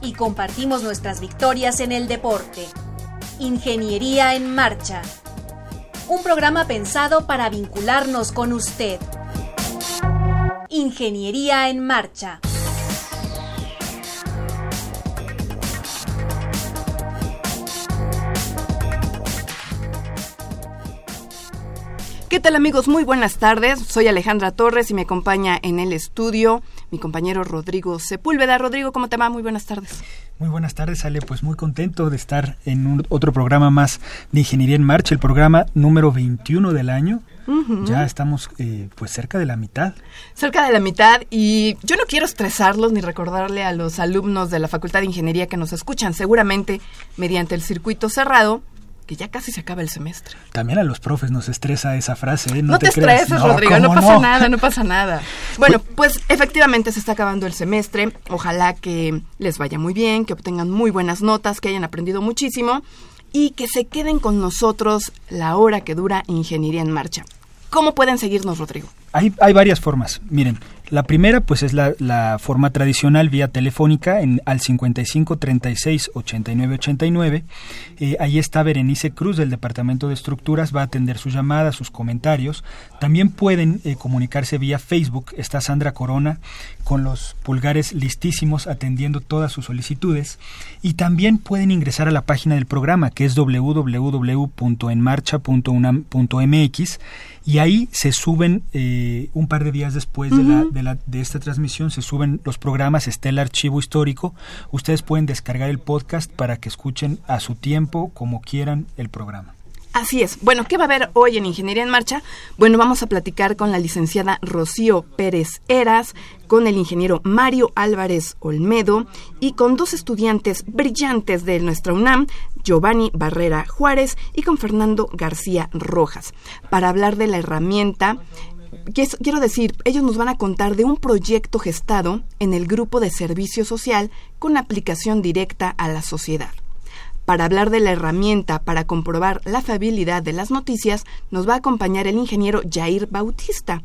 Y compartimos nuestras victorias en el deporte. Ingeniería en Marcha. Un programa pensado para vincularnos con usted. Ingeniería en Marcha. ¿Qué tal amigos? Muy buenas tardes. Soy Alejandra Torres y me acompaña en el estudio mi compañero Rodrigo Sepúlveda. Rodrigo, ¿cómo te va? Muy buenas tardes. Muy buenas tardes, Ale. Pues muy contento de estar en un, otro programa más de Ingeniería en Marcha, el programa número 21 del año. Ya estamos eh, pues cerca de la mitad. Cerca de la mitad y yo no quiero estresarlos ni recordarle a los alumnos de la Facultad de Ingeniería que nos escuchan seguramente mediante el circuito cerrado que ya casi se acaba el semestre. También a los profes nos estresa esa frase, ¿eh? No, te, estreses, Rodrigo, no pasa nada, no pasa nada. Bueno, pues efectivamente se está acabando el semestre. Ojalá que les vaya muy bien, que obtengan muy buenas notas, que hayan aprendido muchísimo y que se queden con nosotros la hora que dura Ingeniería en Marcha. ¿Cómo pueden seguirnos, Rodrigo? Hay, hay varias formas. Miren, la primera, pues es la, forma tradicional vía telefónica en, al 55 36 89 89. ahí está Berenice Cruz del Departamento de Estructuras, va a atender sus llamadas, sus comentarios. También pueden eh, comunicarse vía Facebook. Está Sandra Corona con los pulgares listísimos atendiendo todas sus solicitudes. Y también pueden ingresar a la página del programa que es www.enmarcha.unam.mx y ahí se suben eh, un par de días después de, la, de, la, de esta transmisión, se suben los programas, está el archivo histórico, ustedes pueden descargar el podcast para que escuchen a su tiempo, como quieran, el programa. Así es. Bueno, ¿qué va a haber hoy en Ingeniería en Marcha? Bueno, vamos a platicar con la licenciada Rocío Pérez Eras, con el ingeniero Mario Álvarez Olmedo y con dos estudiantes brillantes de nuestra UNAM, Giovanni Barrera Juárez y con Fernando García Rojas, para hablar de la herramienta quiero decir, ellos nos van a contar de un proyecto gestado en el grupo de servicio social con aplicación directa a la sociedad. Para hablar de la herramienta para comprobar la fiabilidad de las noticias, nos va a acompañar el ingeniero Jair Bautista.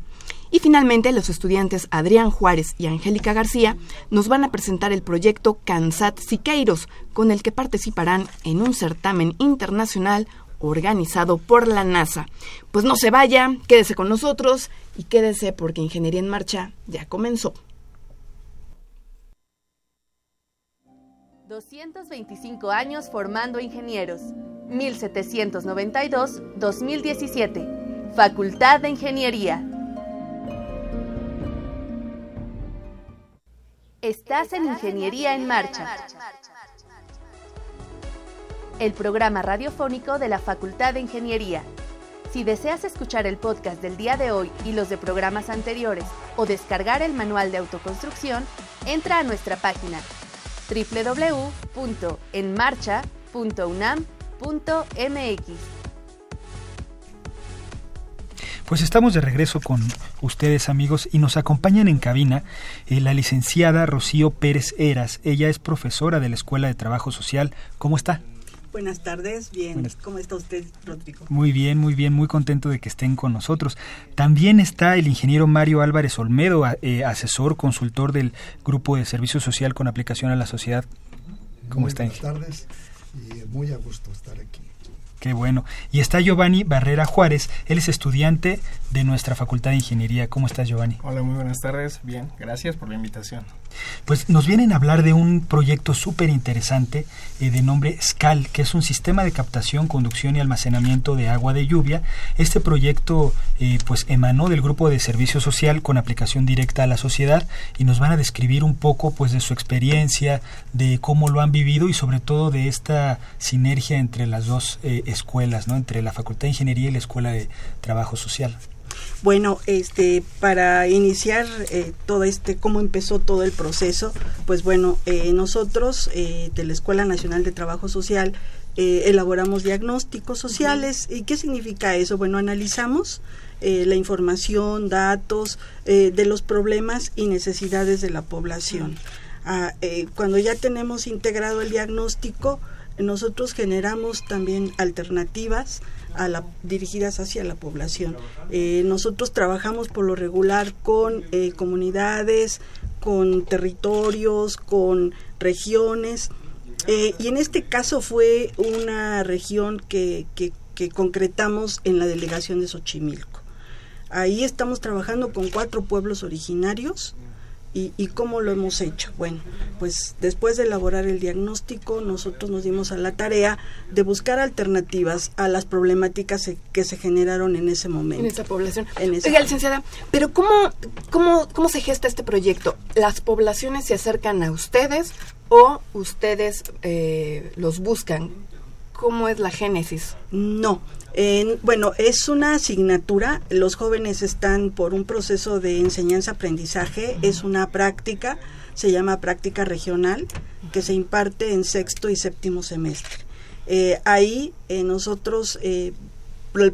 Y finalmente, los estudiantes Adrián Juárez y Angélica García nos van a presentar el proyecto Cansat Siqueiros, con el que participarán en un certamen internacional organizado por la NASA. Pues no se vaya, quédese con nosotros y quédese porque Ingeniería en Marcha ya comenzó. 225 años formando ingenieros. 1792-2017. Facultad de Ingeniería. Estás en Ingeniería en Marcha. El programa radiofónico de la Facultad de Ingeniería. Si deseas escuchar el podcast del día de hoy y los de programas anteriores o descargar el manual de autoconstrucción, entra a nuestra página www.enmarcha.unam.mx. Pues estamos de regreso con ustedes amigos y nos acompañan en cabina eh, la licenciada Rocío Pérez Eras. Ella es profesora de la Escuela de Trabajo Social. ¿Cómo está? Buenas tardes, bien. ¿Cómo está usted, Rodrigo? Muy bien, muy bien, muy contento de que estén con nosotros. También está el ingeniero Mario Álvarez Olmedo, eh, asesor, consultor del Grupo de Servicio Social con aplicación a la sociedad. ¿Cómo está? Buenas tardes y muy a gusto estar aquí. Qué bueno. Y está Giovanni Barrera Juárez. Él es estudiante de nuestra Facultad de Ingeniería. ¿Cómo estás, Giovanni? Hola, muy buenas tardes. Bien, gracias por la invitación. Pues nos vienen a hablar de un proyecto súper interesante eh, de nombre SCAL, que es un sistema de captación, conducción y almacenamiento de agua de lluvia. Este proyecto eh, pues emanó del grupo de servicio social con aplicación directa a la sociedad y nos van a describir un poco pues de su experiencia, de cómo lo han vivido y sobre todo de esta sinergia entre las dos eh, escuelas, ¿no? entre la Facultad de Ingeniería y la Escuela de Trabajo Social. Bueno, este, para iniciar eh, todo este, cómo empezó todo el proceso, pues bueno, eh, nosotros eh, de la Escuela Nacional de Trabajo Social elaboramos diagnósticos sociales. ¿Y qué significa eso? Bueno, analizamos la información, datos de los problemas y necesidades de la población. Ah, cuando ya tenemos integrado el diagnóstico, nosotros generamos también alternativas a la, dirigidas hacia la población. Eh, nosotros trabajamos por lo regular con eh, comunidades, con territorios, con regiones. Eh, y en este caso fue una región que, que, que concretamos en la delegación de Xochimilco. Ahí estamos trabajando con cuatro pueblos originarios ¿Y, cómo lo hemos hecho? Bueno, pues después de elaborar el diagnóstico, nosotros nos dimos a la tarea de buscar alternativas a las problemáticas que se generaron en ese momento. En esa población. En Oiga, licenciada, pero ¿cómo, cómo, ¿cómo se gesta este proyecto? ¿Las poblaciones se acercan a ustedes o ustedes eh, los buscan? ¿Cómo es la génesis? No, bueno, es una asignatura, los jóvenes están por un proceso de enseñanza-aprendizaje, es una práctica, se llama práctica regional, que se imparte en sexto y séptimo semestre. Eh, ahí eh, nosotros eh,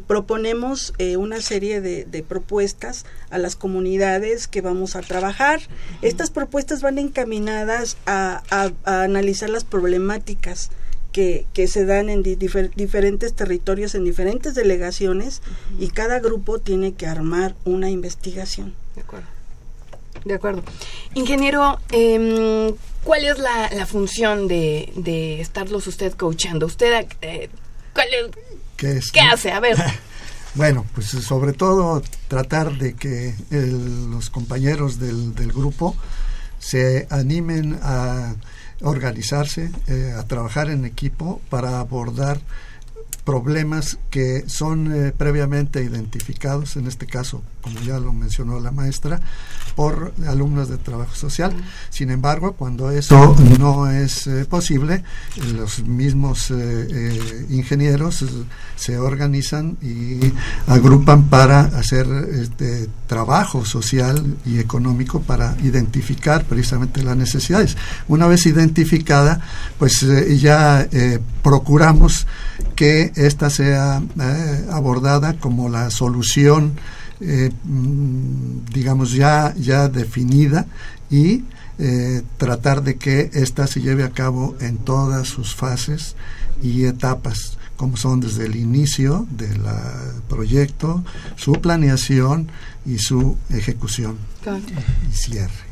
proponemos una serie de, propuestas a las comunidades que vamos a trabajar. Estas propuestas van encaminadas a analizar las problemáticas que, que se dan en diferentes territorios, en diferentes delegaciones, y cada grupo tiene que armar una investigación. De acuerdo. De acuerdo. Ingeniero, eh, ¿cuál es la, la función de, de, estarlos usted coachando? ¿Usted eh, cuál ¿Qué, ¿Qué hace? A ver. bueno, pues sobre todo tratar de que los compañeros del, del grupo se animen a organizarse, eh, a trabajar en equipo para abordar problemas que son eh, previamente identificados, en este caso, como ya lo mencionó la maestra, por alumnos de trabajo social. Sin embargo, cuando eso no es eh, posible, los mismos eh, ingenieros se organizan y agrupan para hacer este trabajo social y económico para identificar precisamente las necesidades. Una vez identificada, pues ya procuramos que esta sea eh, abordada como la solución, eh, mm, digamos, ya, ya definida y eh, tratar de que ésta se lleve a cabo en todas sus fases y etapas, como son desde el inicio del proyecto, su planeación y su ejecución y cierre.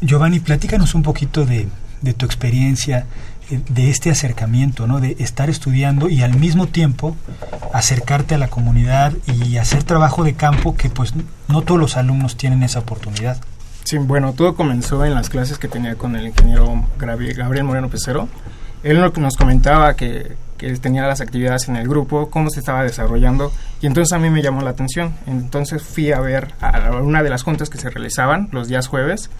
Giovanni, platícanos un poquito de, de tu experiencia de este acercamiento, ¿no? de estar estudiando y al mismo tiempo acercarte a la comunidad y hacer trabajo de campo que pues no todos los alumnos tienen esa oportunidad. Sí, bueno, todo comenzó en las clases que tenía con el ingeniero Gabriel Moreno Pecero. Él nos comentaba que, que tenía las actividades en el grupo, cómo se estaba desarrollando, y entonces a mí me llamó la atención. Entonces fui a ver a una de las juntas que se realizaban los días jueves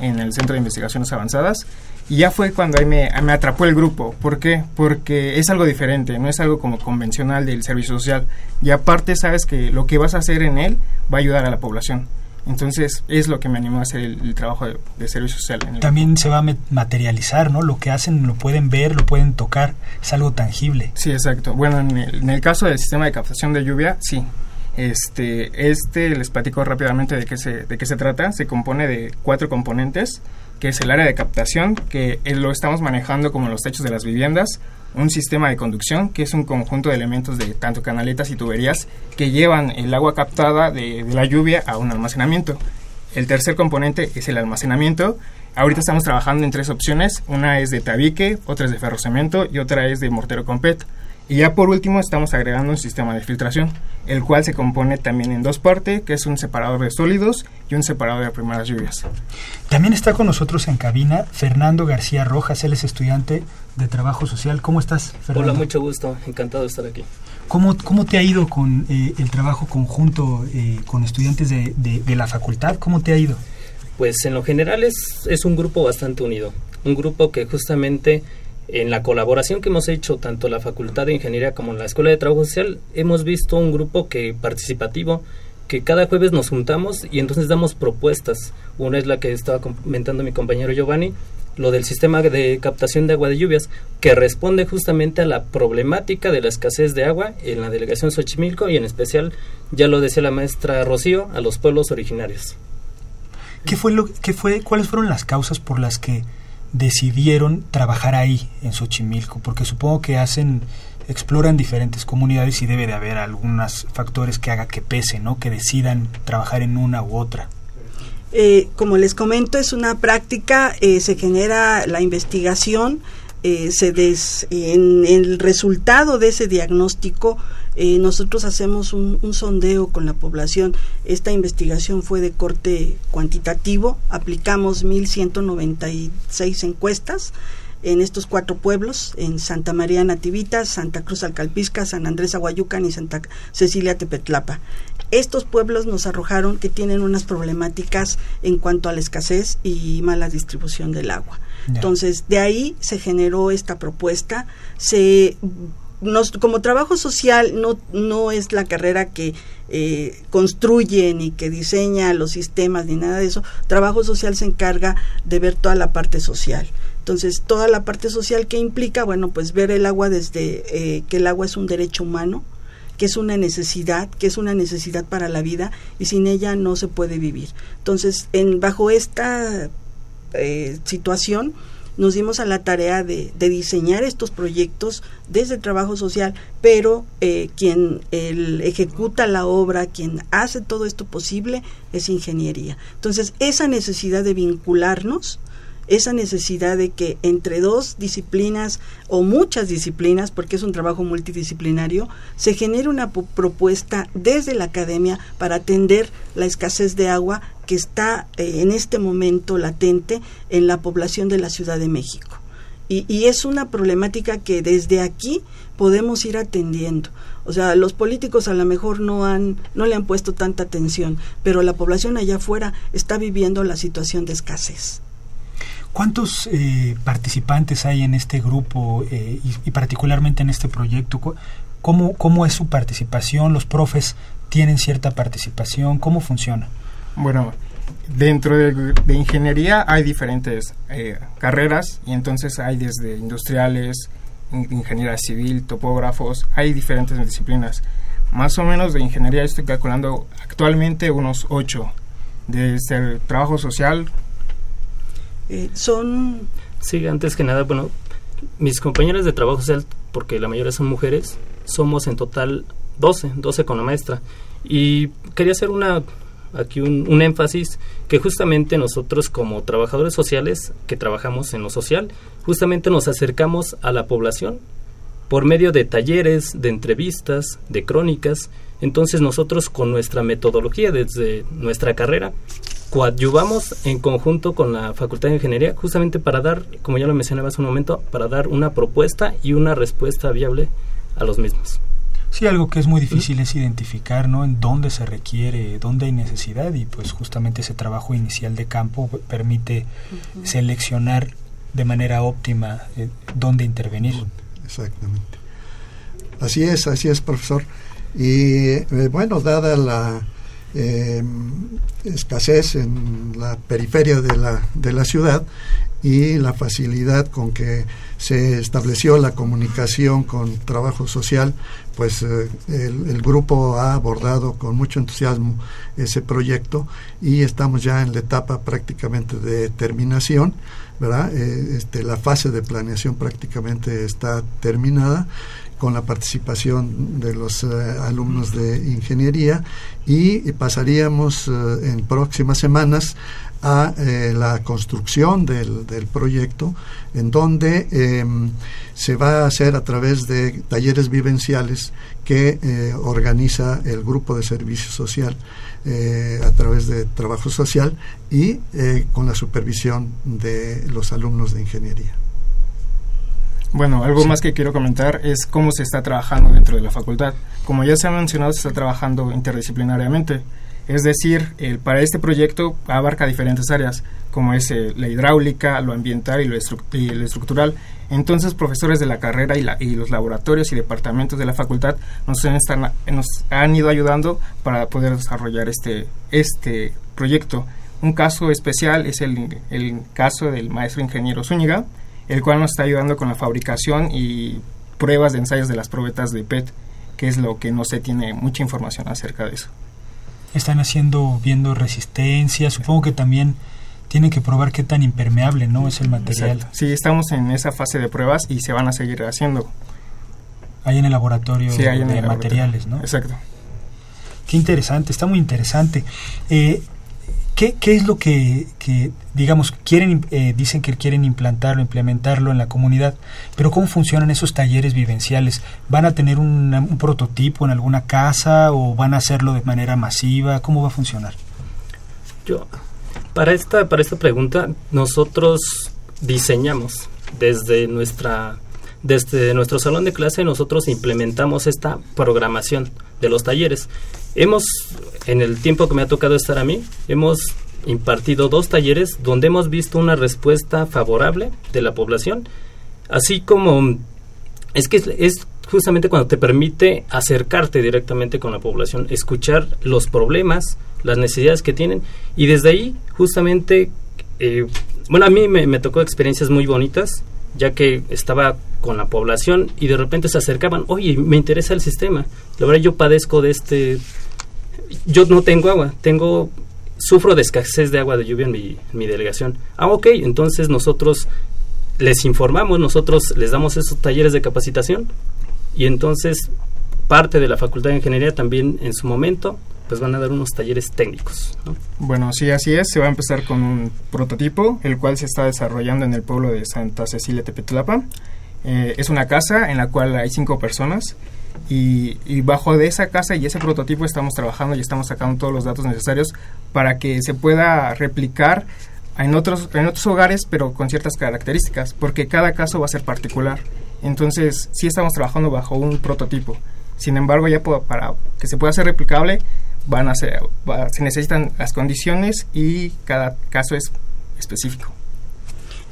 en el Centro de Investigaciones Avanzadas y ya fue cuando ahí me, me, atrapó el grupo. ¿Por qué? Porque es algo diferente, no es algo como convencional del servicio social. Y aparte sabes que lo que vas a hacer en él va a ayudar a la población. Entonces es lo que me animó a hacer el, trabajo de, servicio social. También se va a materializar, ¿no? Lo que hacen lo pueden ver, lo pueden tocar, es algo tangible. Sí, exacto. Bueno, en el, en el caso del sistema de captación de lluvia, sí, este, este les platico rápidamente de qué se, de qué se trata. Se compone de cuatro componentes que es el área de captación, que eh, lo estamos manejando como los techos de las viviendas, un sistema de conducción, que es un conjunto de elementos de tanto canaletas y tuberías que llevan el agua captada de, la lluvia a un almacenamiento. El tercer componente es el almacenamiento. Ahorita estamos trabajando en tres opciones. Una es de tabique, otra es de ferrocemento y otra es de mortero con PET. Y ya por último estamos agregando un sistema de filtración, el cual se compone también en dos partes, que es un separador de sólidos y un separador de primeras lluvias. También está con nosotros en cabina Fernando García Rojas, él es estudiante de trabajo social. ¿Cómo estás, Fernando? Hola, mucho gusto, encantado de estar aquí. ¿Cómo, cómo te ha ido con eh, el trabajo conjunto eh, con estudiantes de, de, la facultad? ¿Cómo te ha ido? Pues en lo general es, es un grupo bastante unido, un grupo que justamente en la colaboración que hemos hecho tanto la Facultad de Ingeniería como la Escuela de Trabajo Social, hemos visto un grupo que participativo que cada jueves nos juntamos y entonces damos propuestas. Una es la que estaba comentando mi compañero Giovanni, lo del sistema de captación de agua de lluvias, que responde justamente a la problemática de la escasez de agua en la delegación Xochimilco y en especial, ya lo decía la maestra Rocío, a los pueblos originarios. ¿Qué fue lo qué fue cuáles fueron las causas por las que decidieron trabajar ahí en Xochimilco? Porque supongo que hacen exploran diferentes comunidades y debe de haber algunos factores que haga que pese, ¿no? Que decidan trabajar en una u otra. Eh, como les comento, es una práctica, eh, se genera la investigación, eh, se des, en, el resultado de ese diagnóstico nosotros hacemos un, un, sondeo con la población. Esta investigación fue de corte cuantitativo, aplicamos 1.196 encuestas en estos cuatro pueblos, en Santa María Nativita, Santa Cruz Alcalpisca, San Andrés Aguayucan y Santa Cecilia Tepetlapa. Estos pueblos nos arrojaron que tienen unas problemáticas en cuanto a la escasez y mala distribución del agua. Entonces, de ahí se generó esta propuesta. Se nos, como trabajo social no, no es la carrera que eh, construye ni que diseña los sistemas ni nada de eso. Trabajo social se encarga de ver toda la parte social. Entonces, toda la parte social que implica, bueno, pues ver el agua desde eh, que el agua es un derecho humano, que es una necesidad, que es una necesidad para la vida y sin ella no se puede vivir. Entonces, en, bajo esta eh, situación, nos dimos a la tarea de, diseñar estos proyectos desde el trabajo social, pero eh, quien el, ejecuta la obra, quien hace todo esto posible, es ingeniería. Entonces, esa necesidad de vincularnos esa necesidad de que entre dos disciplinas o muchas disciplinas, porque es un trabajo multidisciplinario, se genere una propuesta desde la academia para atender la escasez de agua que está eh, en este momento latente en la población de la Ciudad de México. Y, y, es una problemática que desde aquí podemos ir atendiendo. O sea, los políticos a lo mejor no han, no le han puesto tanta atención, pero la población allá afuera está viviendo la situación de escasez. ¿Cuántos eh, participantes hay en este grupo eh, y, particularmente en este proyecto? ¿Cómo, ¿Cómo es su participación? ¿Los profes tienen cierta participación? ¿Cómo funciona? Bueno, dentro de, ingeniería hay diferentes eh, carreras y entonces hay desde industriales, ingeniería civil, topógrafos, hay diferentes disciplinas. Más o menos de ingeniería estoy calculando actualmente unos ocho. Desde el trabajo social eh, son... Sí, antes que nada, bueno, mis compañeras de trabajo porque la mayoría son mujeres, somos en total 12, 12 con la maestra. Y quería hacer una aquí un, un, énfasis que justamente nosotros como trabajadores sociales que trabajamos en lo social, justamente nos acercamos a la población por medio de talleres, de entrevistas, de crónicas. Entonces nosotros con nuestra metodología desde nuestra carrera coadyuvamos en conjunto con la Facultad de Ingeniería justamente para dar, como ya lo mencionaba hace un momento, para dar una propuesta y una respuesta viable a los mismos. Sí, algo que es muy difícil es identificar, ¿no? En dónde se requiere, dónde hay necesidad y pues justamente ese trabajo inicial de campo permite seleccionar de manera óptima eh, dónde intervenir. Exactamente. Así es, así es, profesor. Y eh, bueno, dada la eh, escasez en la periferia de la, de la ciudad y la facilidad con que se estableció la comunicación con trabajo social, pues eh, el, grupo ha abordado con mucho entusiasmo ese proyecto y estamos ya en la etapa prácticamente de terminación, ¿verdad? Eh, este, la fase de planeación prácticamente está terminada con la participación de los eh, alumnos de ingeniería y pasaríamos eh, en próximas semanas a eh, la construcción del, del, proyecto, en donde em, se va a hacer a través de talleres vivenciales que organiza el grupo de servicio social a través de trabajo social y con la supervisión de los alumnos de ingeniería. Bueno, algo más que quiero comentar es cómo se está trabajando dentro de la facultad. Como ya se ha mencionado, se está trabajando interdisciplinariamente. Es decir, el, para este proyecto abarca diferentes áreas, como es eh, la hidráulica, lo ambiental y lo, estructural. Entonces, profesores de la carrera y, la, y, los laboratorios y departamentos de la facultad nos, están, nos han ido ayudando para poder desarrollar este, este proyecto. Un caso especial es el, el caso del maestro ingeniero Zúñiga, el cual nos está ayudando con la fabricación y pruebas de ensayos de las probetas de PET, que es lo que no se tiene mucha información acerca de eso. Están haciendo, viendo resistencia, supongo que también tienen que probar qué tan impermeable no es el material. Sí, estamos en esa fase de pruebas y se van a seguir haciendo. Hay en el laboratorio de materiales, ¿no? Exacto. Qué interesante, está muy interesante. Eh, ¿Qué, ¿Qué, es lo que, que digamos, quieren, eh, dicen que quieren implantarlo, implementarlo en la comunidad, pero cómo funcionan esos talleres vivenciales? ¿Van a tener un, un prototipo en alguna casa o van a hacerlo de manera masiva? ¿Cómo va a funcionar? Yo, para esta, para esta pregunta, nosotros diseñamos desde nuestra desde nuestro salón de clase nosotros implementamos esta programación de los talleres. Hemos, en el tiempo que me ha tocado estar a mí, hemos impartido dos talleres donde hemos visto una respuesta favorable de la población, así como es que es, justamente cuando te permite acercarte directamente con la población, escuchar los problemas, las necesidades que tienen y desde ahí justamente, eh, bueno, a mí me tocó experiencias muy bonitas, ya que estaba con la población y de repente se acercaban, oye, me interesa el sistema, la verdad yo padezco de este yo no tengo agua, tengo sufro de escasez de agua de lluvia en mi, delegación. Ah, ok, entonces nosotros les informamos, nosotros les damos esos talleres de capacitación y entonces parte de la Facultad de Ingeniería también en su momento pues van a dar unos talleres técnicos. Bueno, sí, así es. Se va a empezar con un prototipo, el cual se está desarrollando en el pueblo de Santa Cecilia Tepetlapa. Eh, es una casa en la cual hay cinco personas y, bajo de esa casa y ese prototipo estamos trabajando y estamos sacando todos los datos necesarios para que se pueda replicar en otros, en otros hogares, pero con ciertas características, porque cada caso va a ser particular. Entonces, sí estamos trabajando bajo un prototipo. Sin embargo, ya para que se pueda ser replicable, van a ser, se necesitan las condiciones y cada caso es específico.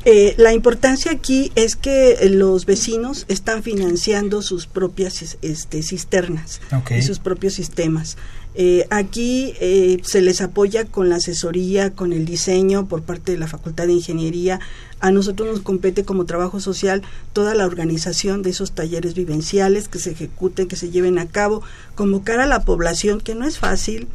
Eh, la importancia aquí es que eh, los vecinos están financiando sus propias este, cisternas y sus propios sistemas. Eh, aquí se les apoya con la asesoría, con el diseño por parte de la Facultad de Ingeniería. A nosotros nos compete como trabajo social toda la organización de esos talleres vivenciales que se ejecuten, que se lleven a cabo, convocar a la población, que no es fácil,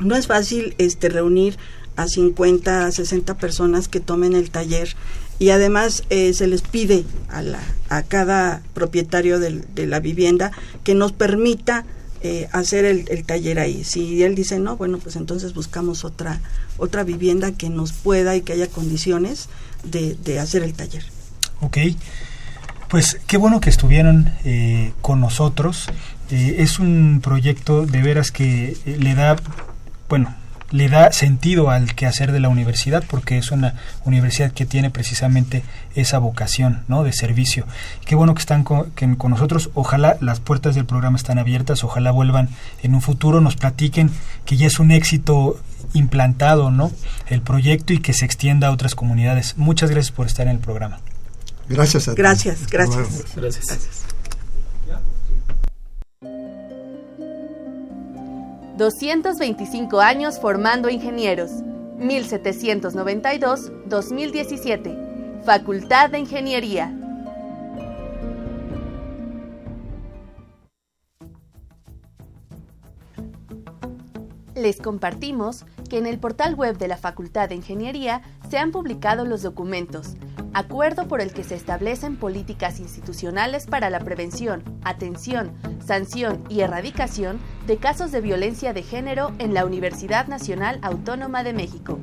no es fácil este reunir a 50, a 60 personas que tomen el taller y además eh, se les pide a, la, a cada propietario de la vivienda que nos permita eh, hacer el, taller ahí. Si él dice no, bueno, pues entonces buscamos otra, otra vivienda que nos pueda y que haya condiciones de, de hacer el taller. Ok, pues qué bueno que estuvieron eh, con nosotros. es un proyecto de veras que le da, bueno, le da sentido al quehacer de la universidad porque es una universidad que tiene precisamente esa vocación ¿no? de servicio. Qué bueno que están con, con nosotros. Ojalá las puertas del programa están abiertas, ojalá vuelvan en un futuro, nos platiquen que ya es un éxito implantado ¿no? el proyecto y que se extienda a otras comunidades. Muchas gracias por estar en el programa. Gracias a ti. Gracias, gracias. gracias. 225 años formando ingenieros. 1792-2017. Facultad de Ingeniería. Les compartimos que en el portal web de la Facultad de Ingeniería se han publicado los documentos, acuerdo por el que se establecen políticas institucionales para la prevención, atención, sanción y erradicación de casos de violencia de género en la Universidad Nacional Autónoma de México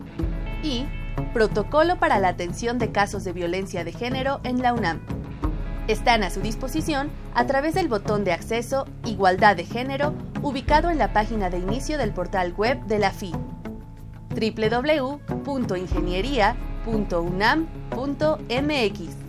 y Protocolo para la atención de casos de violencia de género en la UNAM. Están a su disposición a través del botón de acceso Igualdad de Género ubicado en la página de inicio del portal web de la FI www.ingeniería.unam.mx.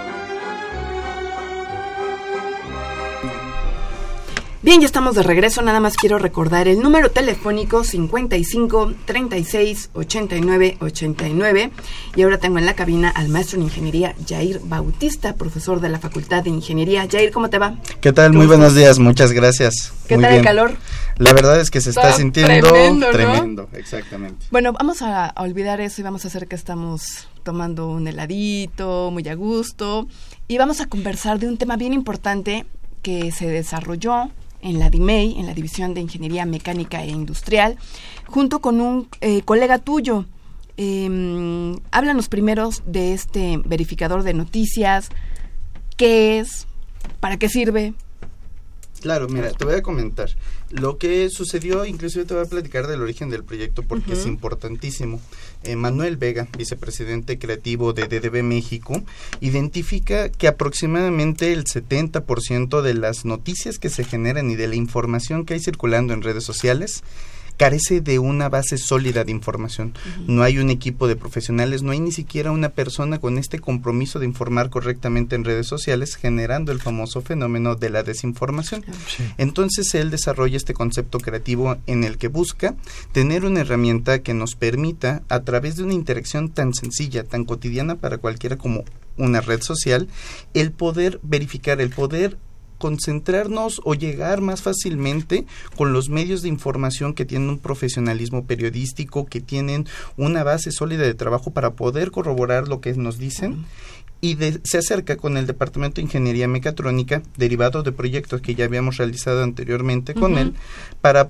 Bien, ya estamos de regreso. Nada más quiero recordar el número telefónico 55 36 89 89. Y ahora tengo en la cabina al maestro en ingeniería Jair Bautista, profesor de la Facultad de Ingeniería. Jair, ¿cómo te va? ¿Qué tal? Muy buenos días, muchas gracias. ¿Qué tal el calor? La verdad es que se está, sintiendo tremendo, exactamente. Bueno, vamos a, olvidar eso y vamos a hacer que estamos tomando un heladito, muy a gusto. Y vamos a conversar de un tema bien importante que se desarrolló en la DIMEI, en la División de Ingeniería Mecánica e Industrial, junto con un eh, colega tuyo. Eh, háblanos primero de este verificador de noticias, qué es, para qué sirve, Claro, mira, te voy a comentar. Lo que sucedió, inclusive te voy a platicar del origen del proyecto porque es importantísimo. Eh, Manuel Vega, vicepresidente creativo de DDB México, identifica que aproximadamente el 70% de las noticias que se generan y de la información que hay circulando en redes sociales carece de una base sólida de información. No hay un equipo de profesionales, no hay ni siquiera una persona con este compromiso de informar correctamente en redes sociales, generando el famoso fenómeno de la desinformación. Entonces él desarrolla este concepto creativo en el que busca tener una herramienta que nos permita, a través de una interacción tan sencilla, tan cotidiana para cualquiera como una red social, el poder verificar, el poder concentrarnos o llegar más fácilmente con los medios de información que tienen un profesionalismo periodístico, que tienen una base sólida de trabajo para poder corroborar lo que nos dicen. Y se acerca con el Departamento de Ingeniería Mecatrónica, derivado de proyectos que ya habíamos realizado anteriormente con él, para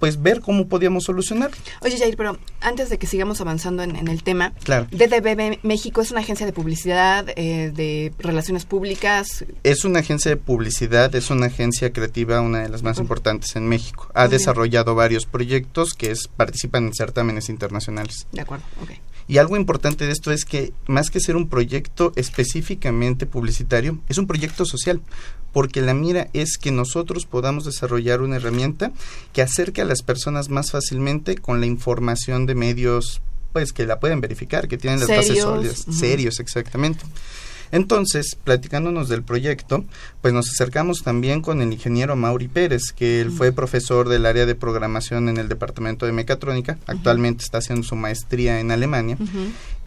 pues ver cómo podíamos solucionar. Oye Jair, pero antes de que sigamos avanzando en, el tema, claro. DDB México es una agencia de publicidad, eh, de relaciones públicas. Es una agencia de publicidad, es una agencia creativa, una de las más importantes en México. Ha desarrollado varios proyectos que es, participan en certámenes internacionales. De acuerdo, ok. Y algo importante de esto es que más que ser un proyecto específicamente publicitario, es un proyecto social, porque la mira es que nosotros podamos desarrollar una herramienta que acerque a las personas más fácilmente con la información de medios pues que la pueden verificar, que tienen las bases sólidas, serios exactamente. Entonces, platicándonos del proyecto, pues nos acercamos también con el ingeniero Mauri Pérez, que él fue profesor del área de programación en el departamento de mecatrónica, actualmente está haciendo su maestría en Alemania,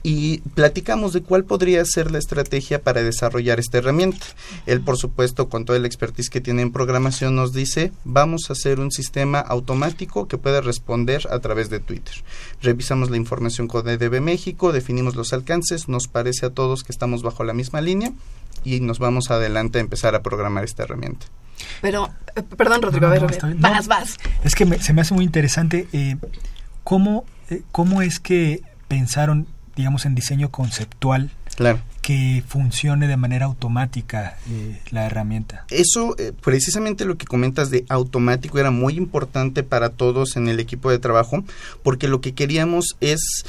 y platicamos de cuál podría ser la estrategia para desarrollar esta herramienta. Él, por supuesto, con toda la expertise que tiene en programación, nos dice, vamos a hacer un sistema automático que pueda responder a través de Twitter. Revisamos la información con EDB México, definimos los alcances, nos parece a todos que estamos bajo la misma línea y nos vamos adelante a empezar a programar esta herramienta. Pero, eh, perdón, Rodrigo, a ver, vas, vas. Es que se me hace muy interesante eh, cómo, eh, cómo es que pensaron digamos, en diseño conceptual. Claro. que funcione de manera automática eh, la herramienta. Eso, eh, precisamente lo que comentas de automático era muy importante para todos en el equipo de trabajo, porque lo que queríamos es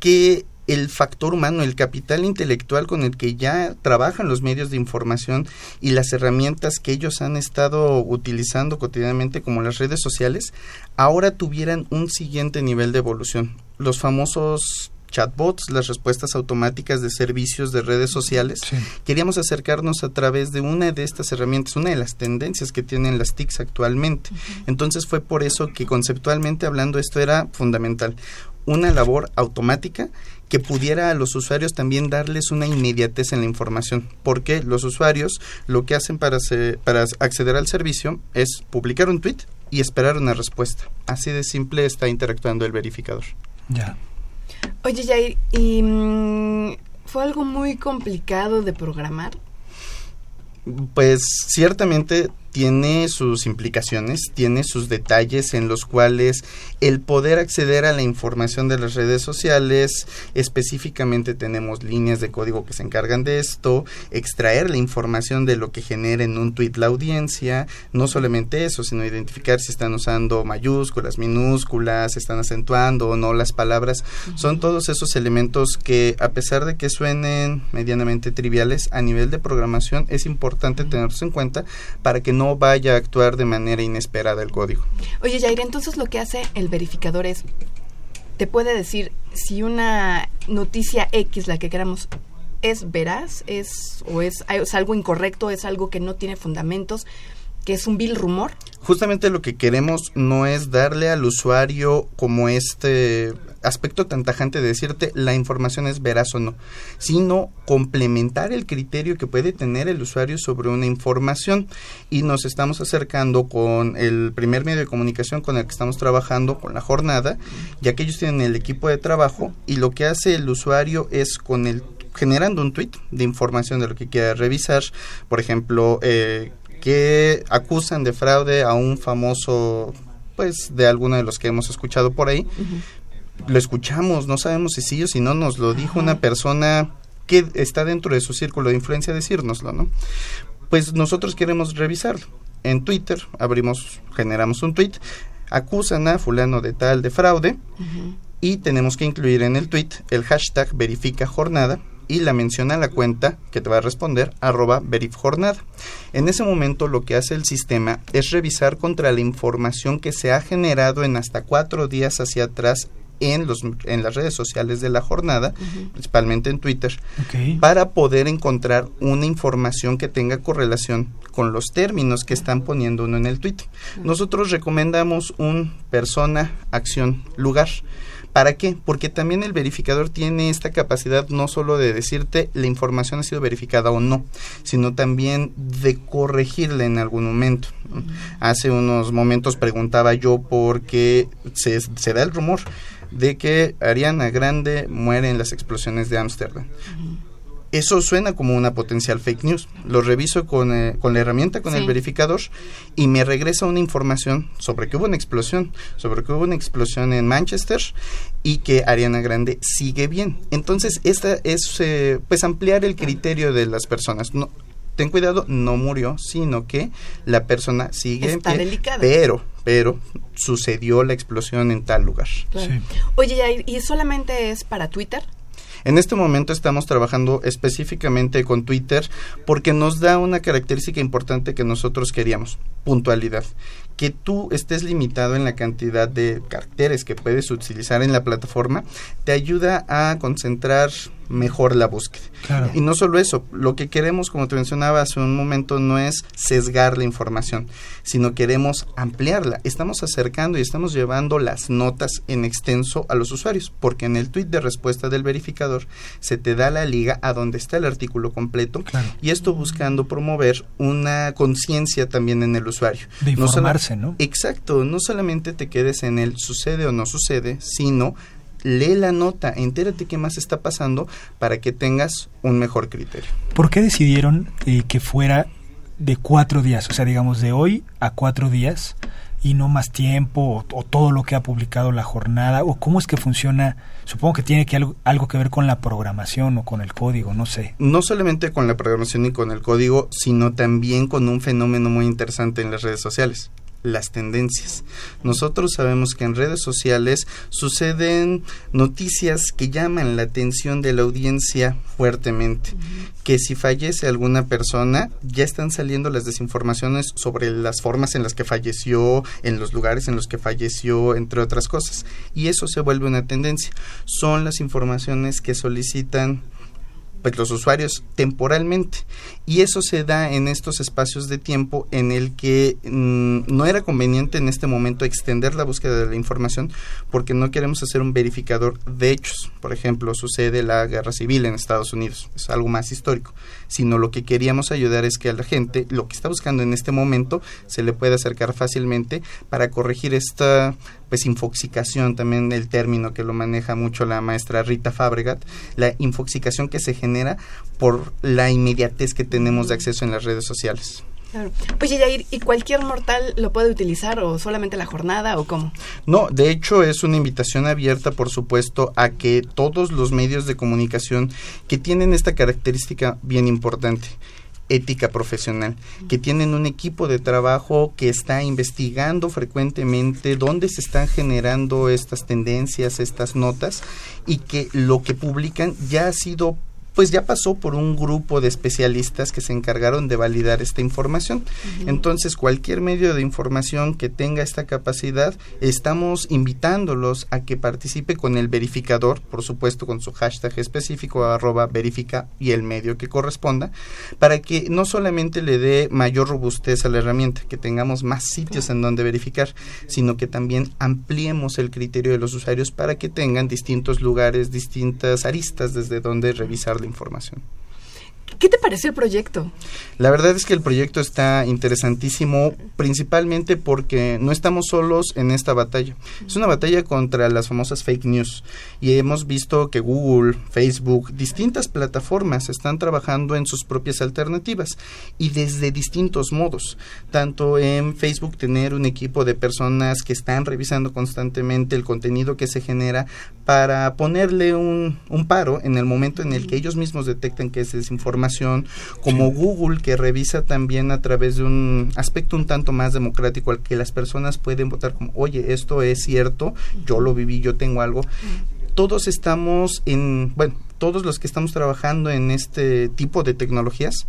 que el factor humano, el capital intelectual con el que ya trabajan los medios de información y las herramientas que ellos han estado utilizando cotidianamente como las redes sociales, ahora tuvieran un siguiente nivel de evolución. Los famosos chatbots, las respuestas automáticas de servicios de redes sociales. Queríamos acercarnos a través de una de estas herramientas, una de las tendencias que tienen las TICs actualmente. Entonces fue por eso que conceptualmente hablando esto era fundamental. Una labor automática que pudiera a los usuarios también darles una inmediatez en la información, porque los usuarios lo que hacen para, para acceder al servicio es publicar un tweet y esperar una respuesta. Así de simple está interactuando el verificador. Ya. Oye, Jair, ¿y mm, fue algo muy complicado de programar? Pues ciertamente tiene sus implicaciones, tiene sus detalles en los cuales el poder acceder a la información de las redes sociales, específicamente tenemos líneas de código que se encargan de esto, extraer la información de lo que genera en un tweet la audiencia, no solamente eso, sino identificar si están usando mayúsculas, minúsculas, están acentuando o no las palabras, son todos esos elementos que a pesar de que suenen medianamente triviales a nivel de programación es importante tenerlos en cuenta para que no vaya a actuar de manera inesperada el código. Oye, Jair, entonces lo que hace el verificador es, te puede decir si una noticia X, la que queramos, es veraz, es o es, es algo incorrecto, es algo que no tiene fundamentos, que es un vil rumor. Justamente lo que queremos no es darle al usuario como este aspecto tan tajante de decirte la información es veraz o no, sino complementar el criterio que puede tener el usuario sobre una información y nos estamos acercando con el primer medio de comunicación con el que estamos trabajando, con la jornada, ya que ellos tienen el equipo de trabajo y lo que hace el usuario es con el generando un tweet de información de lo que quiera revisar, por ejemplo, eh, que acusan de fraude a un famoso pues de alguno de los que hemos escuchado por ahí. Lo escuchamos, no sabemos si sí o si no, nos lo dijo una persona que está dentro de su círculo de influencia decírnoslo, ¿no? Pues nosotros queremos revisarlo. En Twitter abrimos, generamos un tweet, acusan a fulano de tal de fraude y tenemos que incluir en el tweet el hashtag verifica jornada y la menciona la cuenta que te va a responder arroba verifjornada. En ese momento lo que hace el sistema es revisar contra la información que se ha generado en hasta cuatro días hacia atrás en, los, en las redes sociales de la jornada, principalmente en Twitter, para poder encontrar una información que tenga correlación con los términos que están poniendo uno en el tweet. Nosotros recomendamos un persona, acción, lugar. ¿Para qué? Porque también el verificador tiene esta capacidad no solo de decirte la información ha sido verificada o no, sino también de corregirla en algún momento. Hace unos momentos preguntaba yo por qué se, se da el rumor de que Ariana Grande muere en las explosiones de Ámsterdam. Eso suena como una potencial fake news. Lo reviso con, eh, con la herramienta, con el verificador, y me regresa una información sobre que hubo una explosión, sobre que hubo una explosión en Manchester y que Ariana Grande sigue bien. Entonces, esta es eh, pues ampliar el criterio de las personas. No, ten cuidado, no murió, sino que la persona sigue Está en pie, delicada. pero pero sucedió la explosión en tal lugar. Oye, ¿y solamente es para Twitter? En este momento estamos trabajando específicamente con Twitter porque nos da una característica importante que nosotros queríamos, puntualidad. Que tú estés limitado en la cantidad de caracteres que puedes utilizar en la plataforma te ayuda a concentrar mejor la búsqueda. Claro. Y no solo eso, lo que queremos, como te mencionaba hace un momento, no es sesgar la información, sino queremos ampliarla. Estamos acercando y estamos llevando las notas en extenso a los usuarios, porque en el tweet de respuesta del verificador se te da la liga a donde está el artículo completo Claro. y esto buscando promover una conciencia también en el usuario. De No Exacto, no solamente te quedes en el sucede o no sucede, sino lee la nota, entérate qué más está pasando para que tengas un mejor criterio. ¿Por qué decidieron eh, que fuera de cuatro días? O sea, digamos, de hoy a cuatro días y no más tiempo o, o todo lo que ha publicado la jornada o cómo es que funciona supongo que tiene que algo, algo que ver con la programación o con el código no sé No solamente con la programación y con el código, sino también con un fenómeno muy interesante en las redes sociales las tendencias. Nosotros sabemos que en redes sociales suceden noticias que llaman la atención de la audiencia fuertemente. Que si fallece alguna persona, ya están saliendo las desinformaciones sobre las formas en las que falleció, en los lugares en los que falleció, entre otras cosas. Y eso se vuelve una tendencia. Son las informaciones que solicitan pues los usuarios temporalmente. Y eso se da en estos espacios de tiempo en el que mm, no era conveniente en este momento extender la búsqueda de la información porque no queremos hacer un verificador de hechos. Por ejemplo sucede la guerra civil en Estados Unidos. Es algo más histórico. Sino lo que queríamos ayudar es que a la gente lo que está buscando en este momento se le pueda acercar fácilmente para corregir esta pues infoxicación también el término que lo maneja mucho la maestra Rita Fabregat la infoxicación que se genera por la inmediatez que tenemos de acceso en las redes sociales Claro. Oye, Yair, ¿y cualquier mortal lo puede utilizar o solamente la jornada o cómo? No, de hecho es una invitación abierta, por supuesto, a que todos los medios de comunicación que tienen esta característica bien importante, ética profesional, que tienen un equipo de trabajo que está investigando frecuentemente dónde se están generando estas tendencias, estas notas, y que lo que publican ya ha sido pues ya pasó por un grupo de especialistas que se encargaron de validar esta información. Entonces, cualquier medio de información que tenga esta capacidad, estamos invitándolos a que participe con el verificador, por supuesto con su hashtag específico, arroba verifica y el medio que corresponda, para que no solamente le dé mayor robustez a la herramienta, que tengamos más sitios en donde verificar, sino que también ampliemos el criterio de los usuarios para que tengan distintos lugares, distintas aristas desde donde revisar la información. ¿Qué te pareció el proyecto? La verdad es que el proyecto está interesantísimo, principalmente porque no estamos solos en esta batalla. Es una batalla contra las famosas fake news y hemos visto que Google, Facebook, distintas plataformas están trabajando en sus propias alternativas y desde distintos modos. Tanto en Facebook tener un equipo de personas que están revisando constantemente el contenido que se genera para ponerle un, un paro en el momento en el que ellos mismos detectan que es desinformación como Google que revisa también a través de un aspecto un tanto más democrático al que las personas pueden votar como, oye, esto es cierto, yo lo viví, yo tengo algo. Todos estamos en, bueno, todos los que estamos trabajando en este tipo de tecnologías,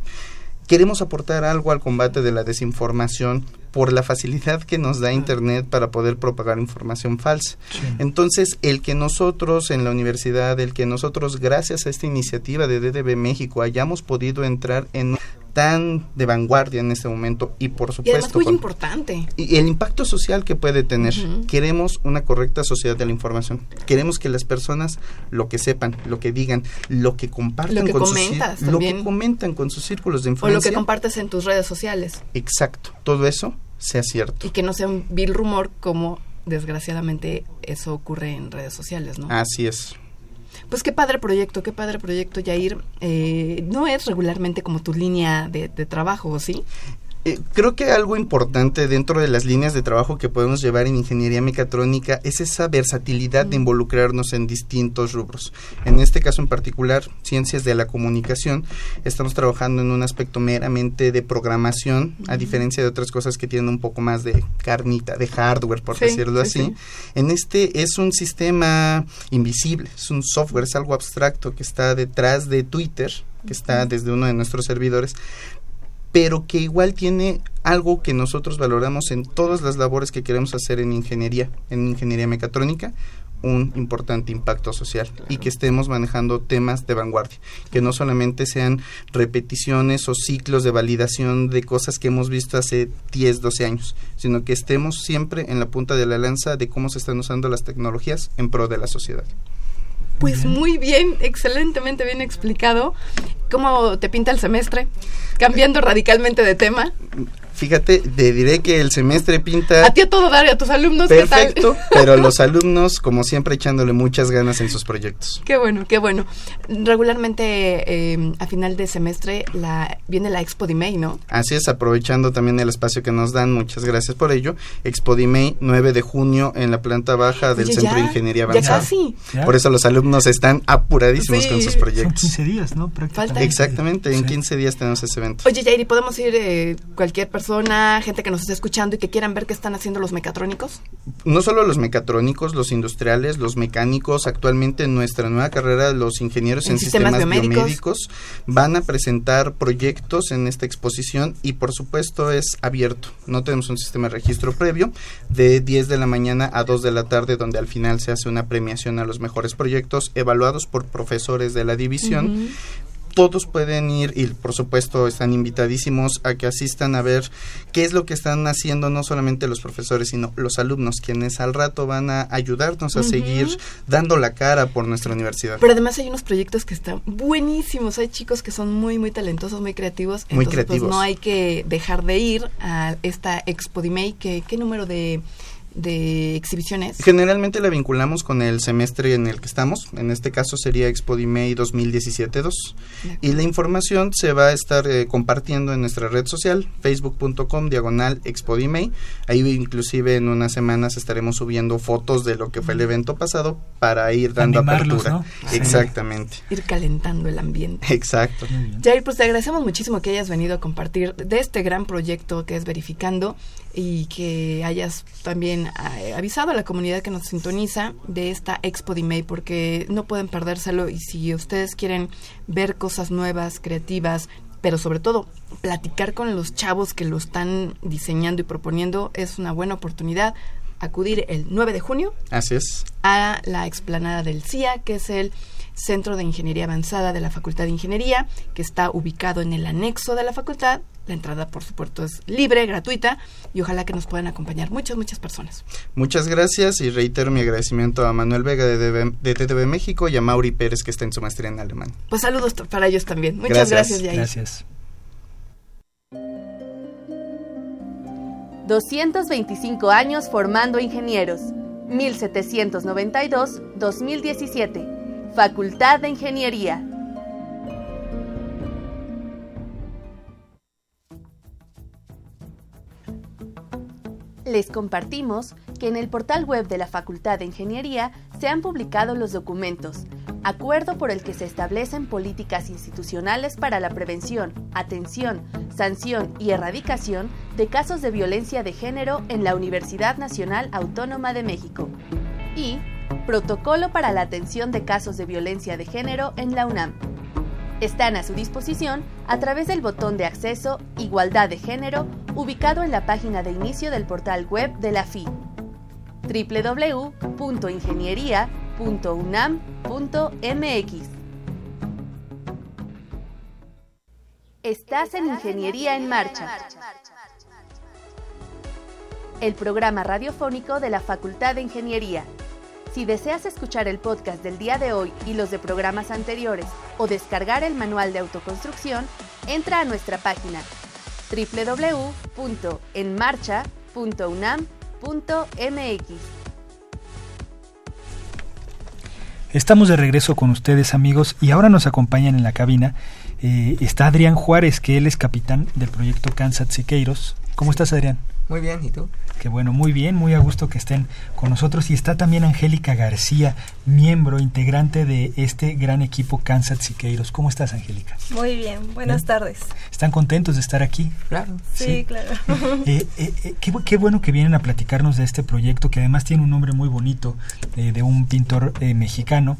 queremos aportar algo al combate de la desinformación por la facilidad que nos da Internet para poder propagar información falsa. Entonces, el que nosotros en la universidad, el que nosotros, gracias a esta iniciativa de DDB México, hayamos podido entrar en tan de vanguardia en este momento y por supuesto y muy importante. Y el impacto social que puede tener. Queremos una correcta sociedad de la información. Queremos que las personas lo que sepan lo que digan lo que compartan lo que con comentas sus lo que comentan con sus círculos de o influencia lo que compartes en tus redes sociales. Exacto. Todo eso sea cierto. Y que no sea un vil rumor como desgraciadamente eso ocurre en redes sociales no así es pues qué padre proyecto, qué padre proyecto, Yair. Eh, no es regularmente como tu línea de, de trabajo, ¿sí? Eh, creo que algo importante dentro de las líneas de trabajo que podemos llevar en ingeniería mecatrónica es esa versatilidad de involucrarnos en distintos rubros. En este caso en particular, ciencias de la comunicación, estamos trabajando en un aspecto meramente de programación, a diferencia de otras cosas que tienen un poco más de carnita, de hardware, por Sí, decirlo sí, así. sí. En este es un sistema invisible, es un software, es algo abstracto que está detrás de Twitter, que está desde uno de nuestros servidores, pero que igual tiene algo que nosotros valoramos en todas las labores que queremos hacer en ingeniería, en ingeniería mecatrónica, un importante impacto social y que estemos manejando temas de vanguardia, que no solamente sean repeticiones o ciclos de validación de cosas que hemos visto hace 10, 12 años, sino que estemos siempre en la punta de la lanza de cómo se están usando las tecnologías en pro de la sociedad. Pues muy bien, excelentemente bien explicado. ¿Cómo te pinta el semestre? Cambiando radicalmente de tema. Fíjate, te diré que el semestre pinta A ti a todo dar y a tus alumnos, ¿qué tal? perfecto, pero los alumnos, como siempre, echándole muchas ganas en sus proyectos. Qué bueno, qué bueno. Regularmente eh, a final de semestre la, viene la Expo May, ¿no? Así es, aprovechando también el espacio que nos dan, muchas gracias por ello. Expo Dimei, 9 de junio, en la planta baja del Oye, Centro ya, de Ingeniería ya Avanzada. casi. Ya. Por eso los alumnos están apuradísimos Sí. con sus Son proyectos. 15 días, ¿no? Prácticamente. Exactamente, en Sí. 15 días tenemos ese evento. Oye, Jairi, ¿podemos ir eh, cualquier persona, gente que nos esté escuchando y que quieran ver qué están haciendo los mecatrónicos? no solo los mecatrónicos, los industriales, los mecánicos, actualmente en nuestra nueva carrera, los ingenieros en, En sistemas sistemas, biomédicos. biomédicos, van a presentar proyectos en esta exposición y por supuesto es abierto. No tenemos un sistema de registro previo de 10 de la mañana a 2 de la tarde donde al final se hace una premiación a los mejores proyectos evaluados por profesores de la división todos pueden ir y por supuesto están invitadísimos a que asistan a ver qué es lo que están haciendo no solamente los profesores sino los alumnos quienes al rato van a ayudarnos a seguir dando la cara por nuestra universidad. Pero además hay unos proyectos que están buenísimos. Hay chicos que son muy, muy talentosos, muy creativos. Muy entonces, creativos. Pues no hay que dejar de ir a esta Expo de May. Que, ¿Qué número de, de exhibiciones? Generalmente la vinculamos con el semestre en el que estamos. En este caso sería Expo Dimei 2017-2. Y la información se va a estar eh, compartiendo en nuestra red social, facebook.com diagonal Expo Dimei. Ahí inclusive en unas semanas estaremos subiendo fotos de lo que fue el evento pasado para ir dando apertura. Exactamente. Ir calentando el ambiente. Exacto. Jair, pues te agradecemos muchísimo que hayas venido a compartir de este gran proyecto que es Verificando y que hayas también eh, avisado a la comunidad que nos sintoniza de esta Expo Dimei porque no pueden perdérselo y si ustedes quieren ver cosas nuevas, creativas, pero sobre todo platicar con los chavos que lo están diseñando y proponiendo es una buena oportunidad acudir el 9 de junio. Así es. A la explanada del CIA, que es el Centro de Ingeniería Avanzada de la Facultad de Ingeniería, que está ubicado en el anexo de la facultad. La entrada, por supuesto, es libre, gratuita, y ojalá que nos puedan acompañar muchas, muchas personas. Muchas gracias y reitero mi agradecimiento a Manuel Vega de, TTV México y a Mauri Pérez, que está en su maestría en alemán. Pues saludos para ellos también. Muchas gracias, gracias Gracias. 225 años formando ingenieros. 1792-2017. Facultad de Ingeniería. Les compartimos que en el portal web de la Facultad de Ingeniería se han publicado los documentos, acuerdo por el que se establecen políticas institucionales para la prevención, atención, sanción y erradicación de casos de violencia de género en la Universidad Nacional Autónoma de México y Protocolo para la atención de casos de violencia de género en la UNAM. Están a su disposición a través del botón de acceso Igualdad de Género ubicado en la página de inicio del portal web de la FI www.ingeniería.unam.mx. Estás en Ingeniería en Marcha, el programa radiofónico de la Facultad de Ingeniería. Si deseas escuchar el podcast del día de hoy y los de programas anteriores o descargar el manual de autoconstrucción, entra a nuestra página www.enmarcha.unam.mx. Estamos de regreso con ustedes amigos y ahora nos acompañan en la cabina. Eh, está Adrián Juárez, que él es capitán del proyecto Kansas Siqueiros. ¿Cómo estás Adrián? Muy bien, ¿y tú? Que bueno, muy bien, muy a gusto que estén con nosotros. Y está también Angélica García, miembro, integrante de este gran equipo Kansas Siqueiros. ¿Cómo estás, Angélica? Muy bien, buenas tardes. ¿Están contentos de estar aquí? Claro. Sí, claro. Eh, eh, eh, qué, bueno que vienen a platicarnos de este proyecto, que además tiene un nombre muy bonito, de un pintor mexicano.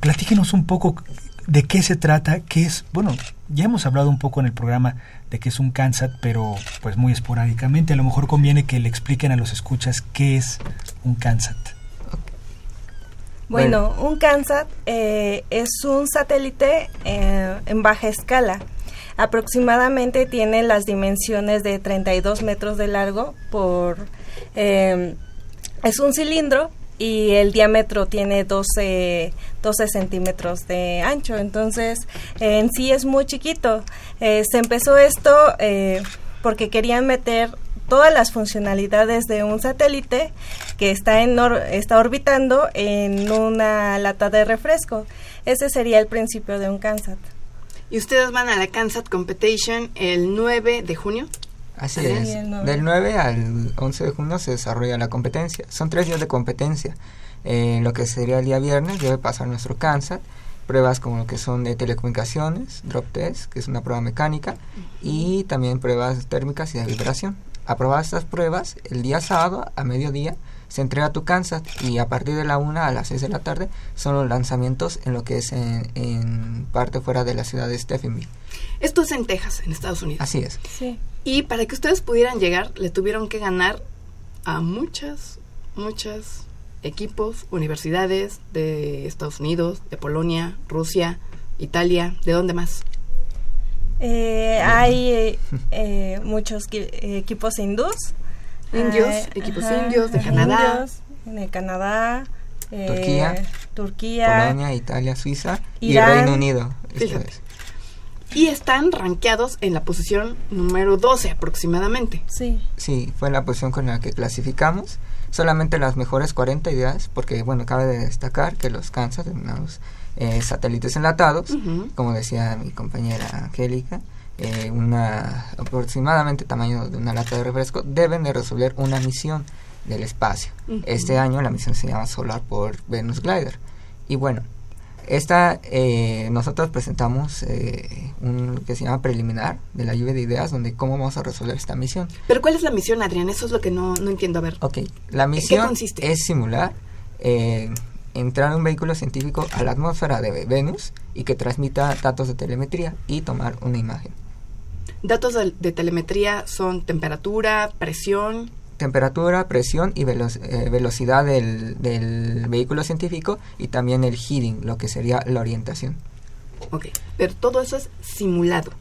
platíquenos un poco de qué se trata, qué es, bueno, ya hemos hablado un poco en el programa de que es un CANSAT, pero pues muy esporádicamente. A lo mejor conviene que le expliquen a los escuchas qué es un CANSAT. Bueno, un CANSAT eh, es un satélite eh, en baja escala. Aproximadamente tiene las dimensiones de 32 metros de largo por... Eh, es un cilindro y el diámetro tiene 12, 12 centímetros de ancho. Entonces, en sí es muy chiquito. Eh, se empezó esto eh, porque querían meter todas las funcionalidades de un satélite que está, en está orbitando en una lata de refresco. Ese sería el principio de un CANSAT. ¿Y ustedes van a la CANSAT Competition el 9 de junio? Así es. Del 9 al 11 de junio se desarrolla la competencia. Son tres días de competencia. Eh, lo que sería el día viernes debe pasar nuestro CANSAT, pruebas como lo que son de telecomunicaciones, drop test, que es una prueba mecánica, y también pruebas térmicas y de vibración. Aprobadas estas pruebas, el día sábado a mediodía se entrega tu CANSAT y a partir de la 1 a las 6 de la tarde son los lanzamientos en lo que es en, en parte fuera de la ciudad de Stephenville. Esto es en Texas, en Estados Unidos. Así es. Sí. Y para que ustedes pudieran llegar, le tuvieron que ganar a muchas, muchas equipos, universidades de Estados Unidos, de Polonia, Rusia, Italia, ¿de dónde más? Eh, hay eh, eh, muchos equipos hindús. Indios, equipos indios, de Canadá. de Canadá. Turquía, Turquía, Polonia, Italia, Suiza y Reino Unido. Y están rankeados en la posición número 12 aproximadamente. Sí. Sí, fue la posición con la que clasificamos. Solamente las mejores 40 ideas, porque bueno, cabe destacar que los Kansas, los eh, satélites enlatados, como decía mi compañera Angélica, eh, una aproximadamente tamaño de una lata de refresco, deben de resolver una misión del espacio. Este año la misión se llama Solar por Venus Glider. Y bueno, esta, eh, nosotros presentamos eh, un que se llama preliminar de la lluvia de ideas, donde cómo vamos a resolver esta misión. Pero ¿cuál es la misión, Adrián? Eso es lo que no, no entiendo. A ver. Ok, la misión es simular eh, entrar un vehículo científico a la atmósfera de Venus y que transmita datos de telemetría y tomar una imagen. Datos de telemetría son temperatura, presión temperatura, presión y eh, velocidad del, del, vehículo científico y también el heading, lo que sería la orientación. Ok, pero todo eso es simulado.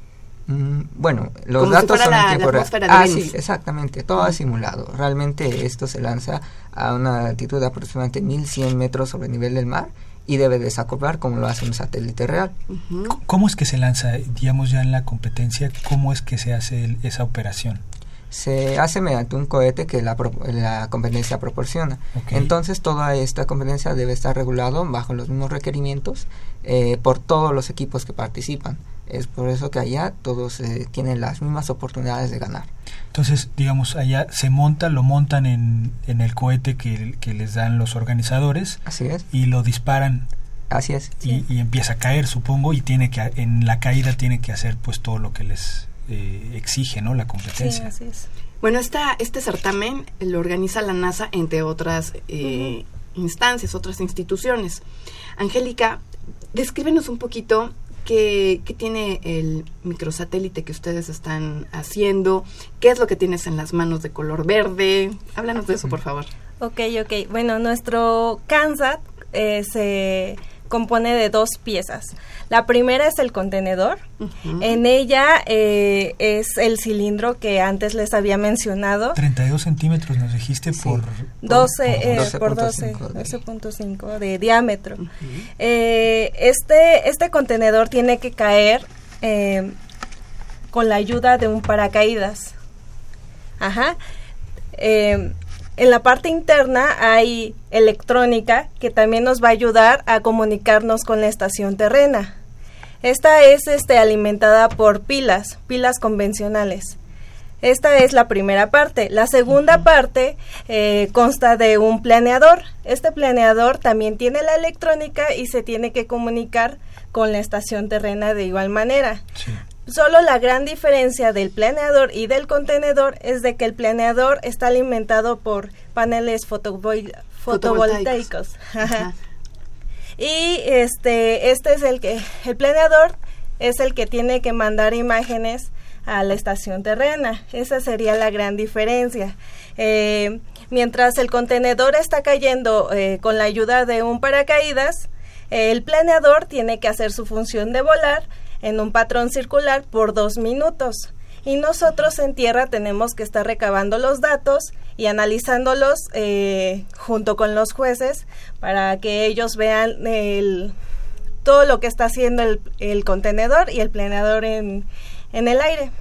Mm, bueno, los datos son la, Ah, sí, exactamente, todo es simulado. Realmente esto se lanza a una altitud de aproximadamente 1100 metros sobre el nivel del mar y debe desacoplar como lo hace un satélite real. ¿Cómo es que se lanza, digamos ya en la competencia, cómo es que se hace esa operación? Se hace mediante un cohete que la, la competencia proporciona. Entonces toda esta competencia debe estar regulado bajo los mismos requerimientos eh, por todos los equipos que participan. Es por eso que allá todos eh, tienen las mismas oportunidades de ganar. Entonces, digamos, allá se monta, lo montan en, en el cohete que, que, les dan los organizadores. Así es. Y lo disparan. Así es. Y, y empieza a caer, supongo, y tiene que en la caída tiene que hacer pues todo lo que les eh, exige ¿no? la competencia. Bueno, esta, este certamen lo organiza la NASA entre otras eh, instancias, otras instituciones. Angélica, descríbenos un poquito qué, qué, tiene el microsatélite que ustedes están haciendo, qué es lo que tienes en las manos de color verde. Háblanos de eso, por favor. Ok, ok. Bueno, nuestro CANSAT eh, se compone de dos piezas. La primera es el contenedor. En ella eh, es el cilindro que antes les había mencionado. 32 centímetros nos dijiste por... 12, por 12, 12.5 de diámetro. Eh, este, este contenedor tiene que caer eh, con la ayuda de un paracaídas. Ajá. En la parte interna hay electrónica que también nos va a ayudar a comunicarnos con la estación terrena. Esta es este, alimentada por pilas, pilas convencionales. Esta es la primera parte. La segunda parte eh, consta de un planeador. Este planeador también tiene la electrónica y se tiene que comunicar con la estación terrena de igual manera. Solo la gran diferencia del planeador y del contenedor es de que el planeador está alimentado por paneles fotovoltaicos. y este, este es el que, el planeador es el que tiene que mandar imágenes a la estación terrena. Esa sería la gran diferencia. Eh, mientras el contenedor está cayendo eh, con la ayuda de un paracaídas, el planeador tiene que hacer su función de volar en un patrón circular por dos minutos. Y nosotros en tierra tenemos que estar recabando los datos y analizándolos eh, junto con los jueces para que ellos vean el, todo lo que está haciendo el, el contenedor y el planeador en, en el aire.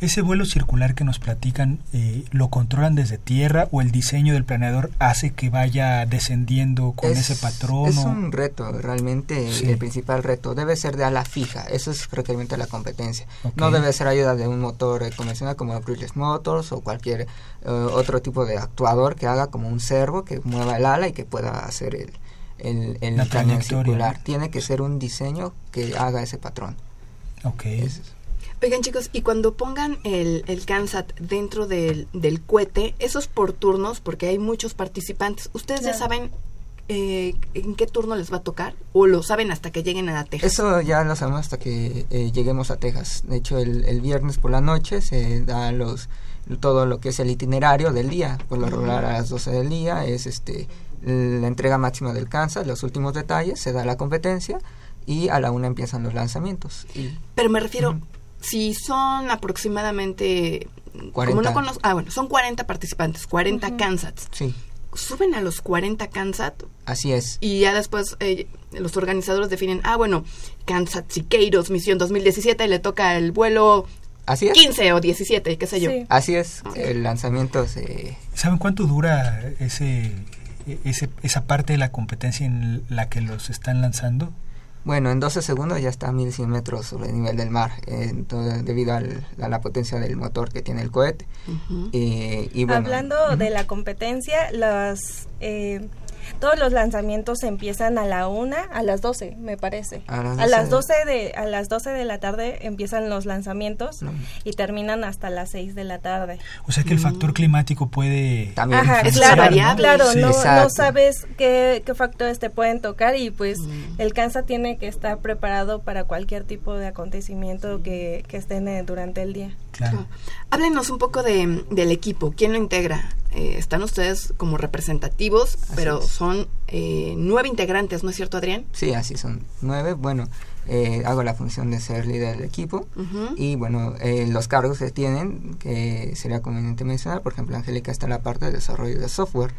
¿Ese vuelo circular que nos platican eh, lo controlan desde tierra o el diseño del planeador hace que vaya descendiendo con ese patrón? Es un reto, realmente el principal reto. Debe ser de ala fija, eso es requerimiento de la competencia. No debe ser ayuda de un motor convencional como Brutish Motors o cualquier eh, otro tipo de actuador que haga como un servo que mueva el ala y que pueda hacer el, el, el circular. Tiene que ser un diseño que haga ese patrón. Ok. Oigan chicos, y cuando pongan el, el CANSAT dentro del, del cohete, esos por turnos, porque hay muchos participantes, ¿ustedes ya saben eh, en qué turno les va a tocar? ¿O lo saben hasta que lleguen a Texas? Eso ya lo sabemos hasta que eh, lleguemos a Texas. De hecho, el, el, viernes por la noche se da los todo lo que es el itinerario del día. Por lo regular a las 12 del día es este la entrega máxima del CANSAT, los últimos detalles, se da la competencia y a la una empiezan los lanzamientos. Y, Pero me refiero, si son aproximadamente 40. Como no conozco, ah, bueno, son 40 participantes, 40 Kansas. Sí. suben a los 40 Kansat. Así es. Y ya después eh, los organizadores definen, ah, bueno, Kansat Siqueiros, misión 2017, le toca el vuelo Así es. 15 o 17, qué sé yo. Así es, el lanzamiento se... ¿Saben cuánto dura ese, ese, esa parte de la competencia en la que los están lanzando? Bueno, en 12 segundos ya está a 1100 metros sobre el nivel del mar, debido al, a la potencia del motor que tiene el cohete. y, Hablando de la competencia, las eh, todos los lanzamientos empiezan a la una, a las 12, me parece. A las 12, de, a las 12 de la tarde empiezan los lanzamientos y terminan hasta las 6 de la tarde. O sea que el factor mm. climático puede También Ajá, claro, variable. Claro, no, no, sabes qué, qué, factores te pueden tocar y pues mm. el CANSA tiene que estar preparado para cualquier tipo de acontecimiento que, que estén durante el día. Claro. Háblenos un poco de, del equipo. ¿Quién lo integra? Eh, están ustedes como representativos, pero son eh, nueve integrantes, ¿no es cierto, Adrián? Sí, así son nueve. Bueno, eh, hago la función de ser líder del equipo y bueno, los cargos que tienen, que sería conveniente mencionar, por ejemplo, Angélica está en la parte de desarrollo de software.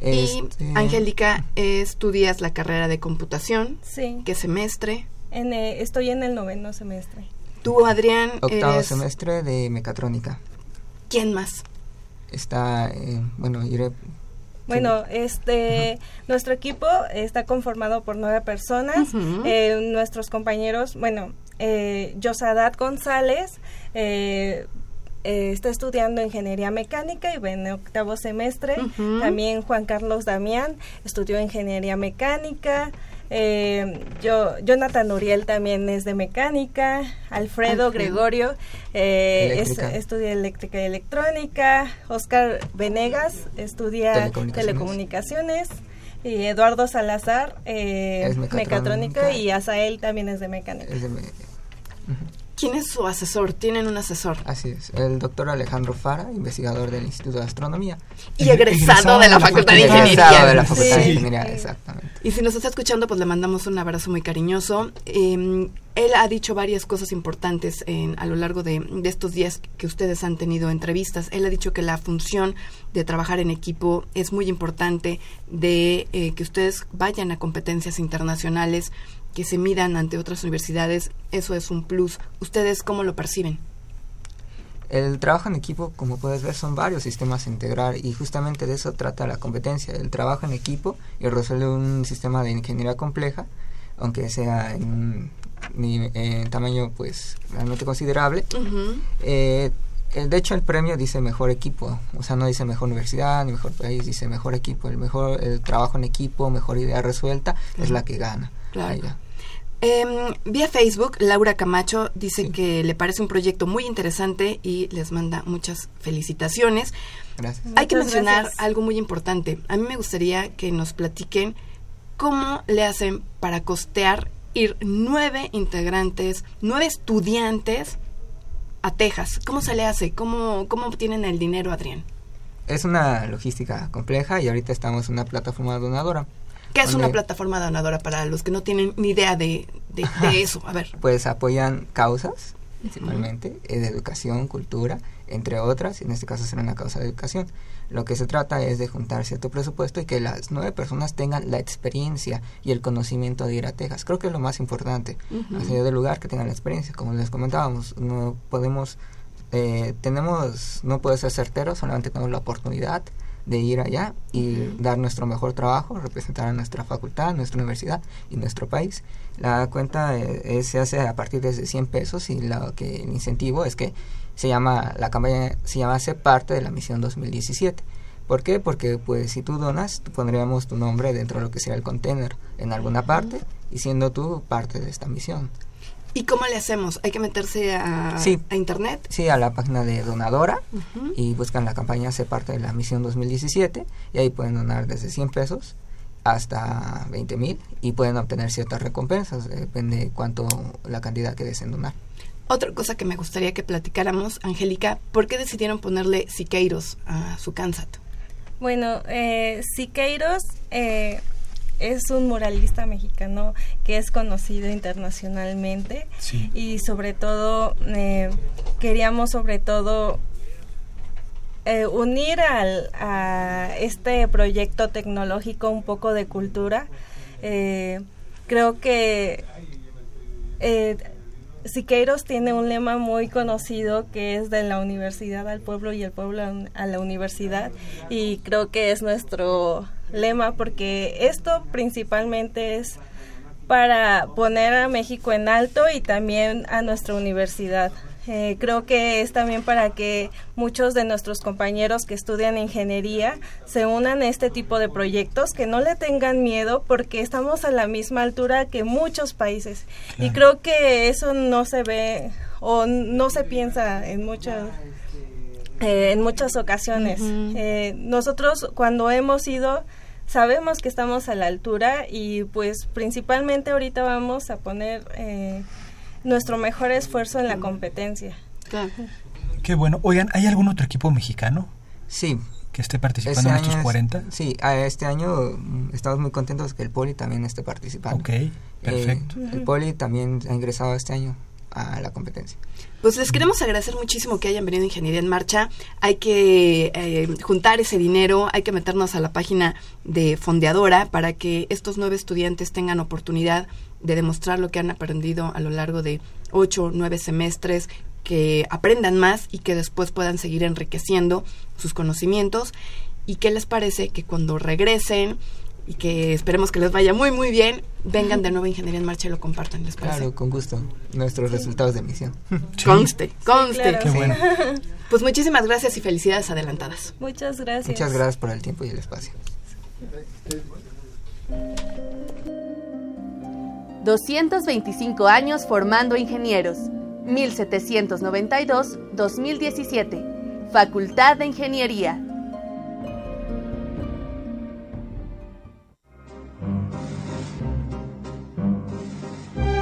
Y este, Angélica, estudias la carrera de computación. Sí. ¿Qué semestre? En, estoy en el noveno semestre. Tú, Adrián, Octavo semestre de mecatrónica. ¿Quién más? Está, eh, bueno, iré... Bueno, este, nuestro equipo está conformado por nueve personas. Eh, nuestros compañeros, bueno, eh, Yosadat González eh, está estudiando ingeniería mecánica y va en octavo semestre. También Juan Carlos Damián estudió ingeniería mecánica. Eh, yo, Jonathan Uriel también es de mecánica, Alfredo Gregorio eh, estudia eléctrica y electrónica, Oscar Venegas estudia telecomunicaciones, y Eduardo Salazar eh, mecatrónica. y Asael también es de mecánica. ¿Quién es su asesor? ¿Tienen un asesor? Así es, el doctor Alejandro Fara, investigador del Instituto de Astronomía. Y egresado, de la Facultad de Ingeniería. de la Facultad de Ingeniería, exactamente. Y si nos está escuchando, pues le mandamos un abrazo muy cariñoso. Em, él ha dicho varias cosas importantes en, a lo largo de, estos días que ustedes han tenido entrevistas. Él ha dicho que la función de trabajar en equipo es muy importante, de eh, que ustedes vayan a competencias internacionales que se midan ante otras universidades, eso es un plus. ¿Ustedes cómo lo perciben? El trabajo en equipo, como puedes ver, son varios sistemas a integrar y justamente de eso trata la competencia, el trabajo en equipo y resuelve un sistema de ingeniería compleja, aunque sea en, en tamaño pues realmente considerable. Eh, de hecho el premio dice mejor equipo, o sea no dice mejor universidad ni mejor país, dice mejor equipo, el mejor el trabajo en equipo, mejor idea resuelta es la que gana. Claro. Em, vía Facebook, Laura Camacho dice que le parece un proyecto muy interesante y les manda muchas felicitaciones. Gracias. Hay que mencionar algo muy importante. A mí me gustaría que nos platiquen cómo le hacen para costear ir nueve integrantes, nueve estudiantes a Texas. ¿Cómo se le hace? ¿Cómo, cómo obtienen el dinero, Adrián? Es una logística compleja y ahorita estamos en una plataforma donadora. ¿Qué es una plataforma donadora para los que no tienen ni idea de, eso? A ver. Pues apoyan causas, principalmente, eh, de educación, cultura, entre otras, y en este caso será una causa de educación. Lo que se trata es de juntar cierto presupuesto y que las nueve personas tengan la experiencia y el conocimiento de ir a Texas. Creo que es lo más importante. Uh del lugar, que tengan la experiencia. Como les comentábamos, no podemos, eh, tenemos, no puede ser certero, solamente tenemos la oportunidad de ir allá y dar nuestro mejor trabajo, representar a nuestra facultad, nuestra universidad y nuestro país. La cuenta eh, se hace a partir de 100 pesos y lo que el incentivo es que se llama la campaña se llama ser parte de la misión 2017. ¿Por qué? Porque pues si tú donas, pondríamos tu nombre dentro de lo que sea el container en alguna parte y siendo tú parte de esta misión. ¿Y cómo le hacemos? ¿Hay que meterse a, a internet? Sí, a la página de donadora y buscan la campaña Ser parte de la misión 2017 y ahí pueden donar desde 100 pesos hasta 20 mil y pueden obtener ciertas recompensas, depende cuánto la cantidad que deseen donar. Otra cosa que me gustaría que platicáramos, Angélica, ¿por qué decidieron ponerle Siqueiros a su Kansat? Bueno, eh, Siqueiros eh, es un muralista mexicano que es conocido internacionalmente. Y sobre todo eh, queríamos sobre todo eh, unir al, a este proyecto tecnológico un poco de cultura. Eh, creo que Siqueiros tiene un lema muy conocido que es de la universidad al pueblo y el pueblo a la universidad y creo que es nuestro lema porque esto principalmente es para poner a México en alto y también a nuestra universidad. Eh, creo que es también para que muchos de nuestros compañeros que estudian ingeniería se unan a este tipo de proyectos, que no le tengan miedo porque estamos a la misma altura que muchos países. Y creo que eso no se ve o no se piensa en muchas eh, en muchas ocasiones. Eh, nosotros cuando hemos ido sabemos que estamos a la altura y pues principalmente ahorita vamos a poner nuestro mejor esfuerzo en la competencia. Qué bueno. Oigan, ¿hay algún otro equipo mexicano? Sí. Que esté participando este en estos 40? sí, este año mm, estamos muy contentos que el Poli también esté participando. Ok, perfecto. el Poli también ha ingresado este año a la competencia. Pues les queremos agradecer muchísimo que hayan venido a Ingeniería en Marcha. Hay que eh, juntar ese dinero, hay que meternos a la página de Fondeadora para que estos nueve estudiantes tengan oportunidad de demostrar lo que han aprendido a lo largo de ocho o nueve semestres, que aprendan más y que después puedan seguir enriqueciendo sus conocimientos. ¿Y qué les parece que cuando regresen y que esperemos que les vaya muy muy bien, vengan de nuevo a Ingeniería en Marcha y lo compartan, ¿les parece? Claro, con gusto. Nuestros resultados de emisión. Conste, conste. Qué bueno. Pues muchísimas gracias y felicidades adelantadas. Muchas gracias. Muchas gracias por el tiempo y el espacio. 225 años formando ingenieros. 1792-2017. Facultad de Ingeniería.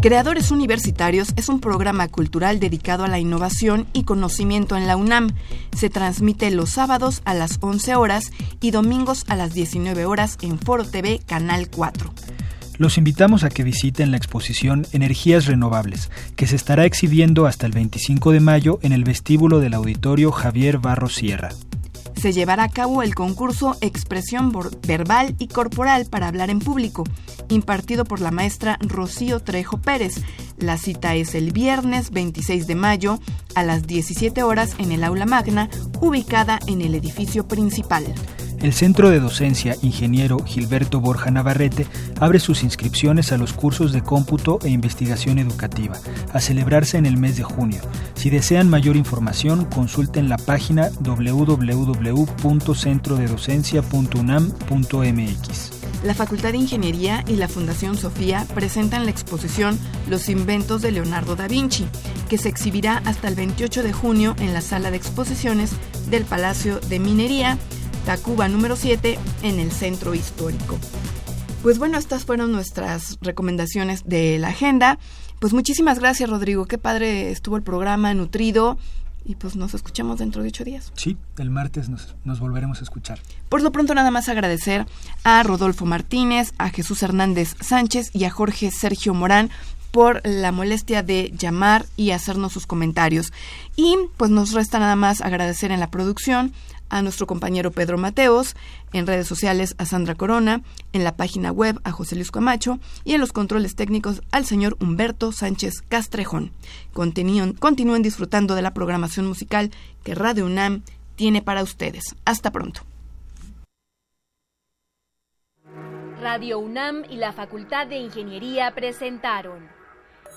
Creadores Universitarios es un programa cultural dedicado a la innovación y conocimiento en la UNAM. Se transmite los sábados a las 11 horas y domingos a las 19 horas en Foro TV Canal 4. Los invitamos a que visiten la exposición Energías Renovables, que se estará exhibiendo hasta el 25 de mayo en el vestíbulo del auditorio Javier Barro Sierra se llevará a cabo el concurso Expresión Verbal y Corporal para hablar en público, impartido por la maestra Rocío Trejo Pérez. La cita es el viernes 26 de mayo a las 17 horas en el aula magna, ubicada en el edificio principal. El Centro de Docencia Ingeniero Gilberto Borja Navarrete abre sus inscripciones a los cursos de cómputo e investigación educativa, a celebrarse en el mes de junio. Si desean mayor información, consulten la página www.centrodedocencia.unam.mx. La Facultad de Ingeniería y la Fundación Sofía presentan la exposición Los inventos de Leonardo da Vinci, que se exhibirá hasta el 28 de junio en la sala de exposiciones del Palacio de Minería Tacuba número 7 en el centro histórico. Pues bueno, estas fueron nuestras recomendaciones de la agenda. Pues muchísimas gracias, Rodrigo. Qué padre estuvo el programa, nutrido. Y pues nos escuchamos dentro de ocho días. Sí, el martes nos, nos, volveremos a escuchar. Por lo pronto nada más agradecer a Rodolfo Martínez, a Jesús Hernández Sánchez y a Jorge Sergio Morán por la molestia de llamar y hacernos sus comentarios. Y pues nos resta nada más agradecer en la producción a nuestro compañero Pedro Mateos, en redes sociales a Sandra Corona, en la página web a José Luis Camacho y en los controles técnicos al señor Humberto Sánchez Castrejón. Continúen, continúen disfrutando de la programación musical que Radio UNAM tiene para ustedes. Hasta pronto. Radio UNAM y la Facultad de Ingeniería presentaron